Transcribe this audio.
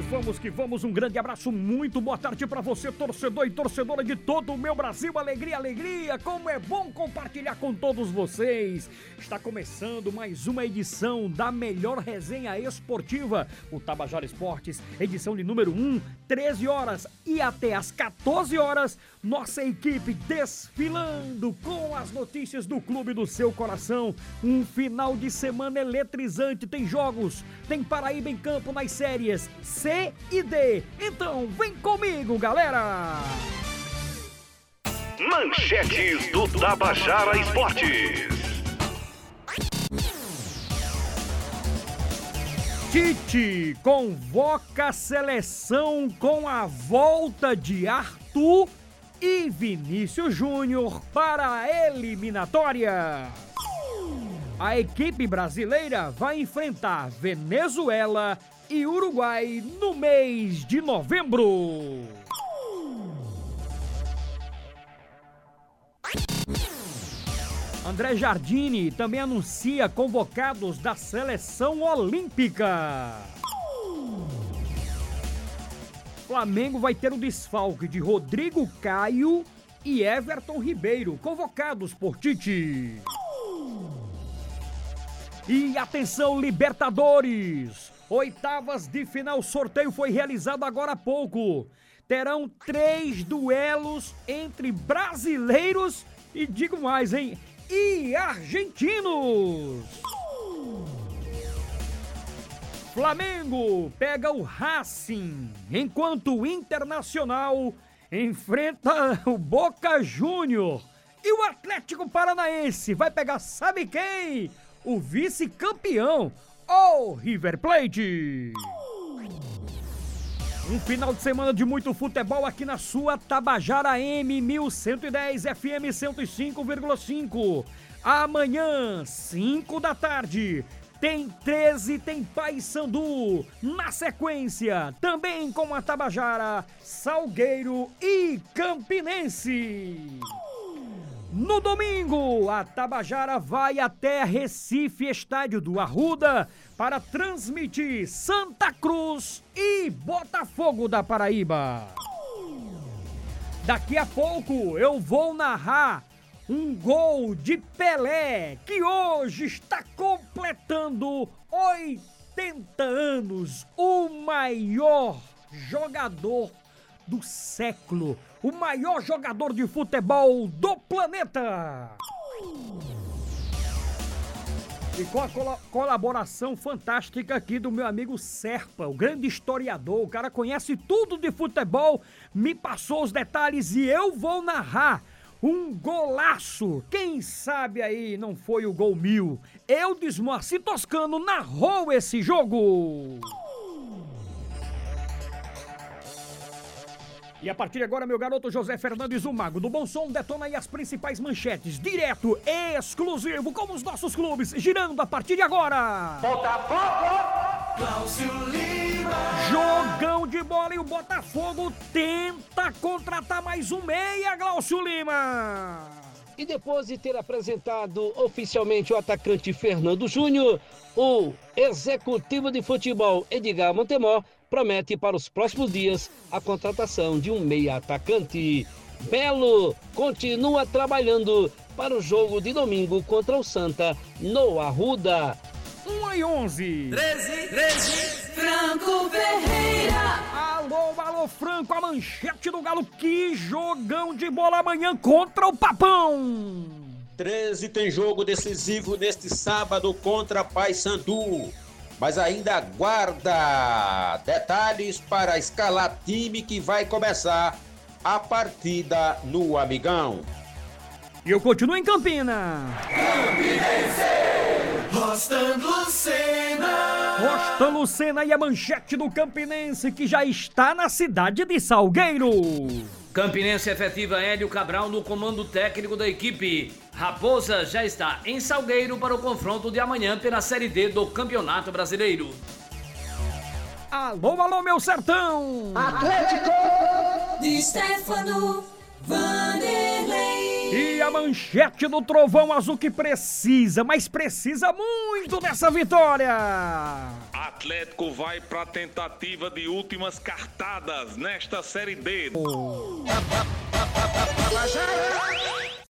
vamos que vamos. Um grande abraço, muito boa tarde para você, torcedor e torcedora de todo o meu Brasil. Alegria, alegria. Como é bom compartilhar com todos vocês. Está começando mais uma edição da melhor resenha esportiva, o Tabajara Esportes, edição de número 1, 13 horas e até às 14 horas. Nossa equipe desfilando com as notícias do clube do seu coração. Um final de semana eletrizante. Tem jogos, tem Paraíba em campo nas séries C e D. Então vem comigo, galera! Manchetes do Tabajara Esportes. Tite convoca a seleção com a volta de Arthur e Vinícius Júnior para a eliminatória. A equipe brasileira vai enfrentar Venezuela e Uruguai no mês de novembro. André Jardini também anuncia convocados da seleção olímpica. Flamengo vai ter o desfalque de Rodrigo Caio e Everton Ribeiro, convocados por Tite. E atenção, Libertadores! Oitavas de final, sorteio foi realizado agora há pouco. Terão três duelos entre brasileiros e digo mais, hein? E argentinos! Flamengo pega o Racing, enquanto o Internacional enfrenta o Boca Júnior. E o Atlético Paranaense vai pegar, sabe quem? O vice-campeão, o River Plate. Um final de semana de muito futebol aqui na sua Tabajara M 1110 FM 105,5. Amanhã, 5 da tarde, tem 13, tem Paysandu. Na sequência, também com a Tabajara, Salgueiro e Campinense. No domingo, a Tabajara vai até Recife, estádio do Arruda, para transmitir Santa Cruz e Botafogo da Paraíba. Daqui a pouco eu vou narrar um gol de Pelé, que hoje está completando 80 anos, o maior jogador do século, o maior jogador de futebol do planeta. E com a col colaboração fantástica aqui do meu amigo Serpa, o grande historiador, o cara conhece tudo de futebol, me passou os detalhes e eu vou narrar um golaço. Quem sabe aí não foi o gol mil? Eu, Desmoacir Toscano, narrou esse jogo. E a partir de agora, meu garoto José Fernandes, o Mago do Bom Som, detona aí as principais manchetes, direto, exclusivo, como os nossos clubes, girando a partir de agora. Botafogo! Cláudio Lima! Jogão de bola e o Botafogo tenta contratar mais um meia, Glaucio Lima. E depois de ter apresentado oficialmente o atacante Fernando Júnior, o executivo de futebol Edgar Montemor promete para os próximos dias a contratação de um meia atacante. Belo continua trabalhando para o jogo de domingo contra o Santa no Arruda. 1 e 11. 13, 13, Franco Ferreira! Alô, Franco, a manchete do Galo. Que jogão de bola amanhã contra o Papão. 13 tem jogo decisivo neste sábado contra Paysandu. Mas ainda aguarda detalhes para escalar time que vai começar a partida no Amigão. E eu continuo em Campina. Rostan Lucena! Rostan Lucena e a manchete do Campinense que já está na cidade de Salgueiro. Campinense efetiva Hélio Cabral no comando técnico da equipe. Raposa já está em Salgueiro para o confronto de amanhã pela Série D do Campeonato Brasileiro. Alô, alô, meu sertão. De Stefano Vanderlei E a manchete do Trovão Azul que precisa, mas precisa muito dessa vitória. Atlético vai para tentativa de últimas cartadas nesta Série D.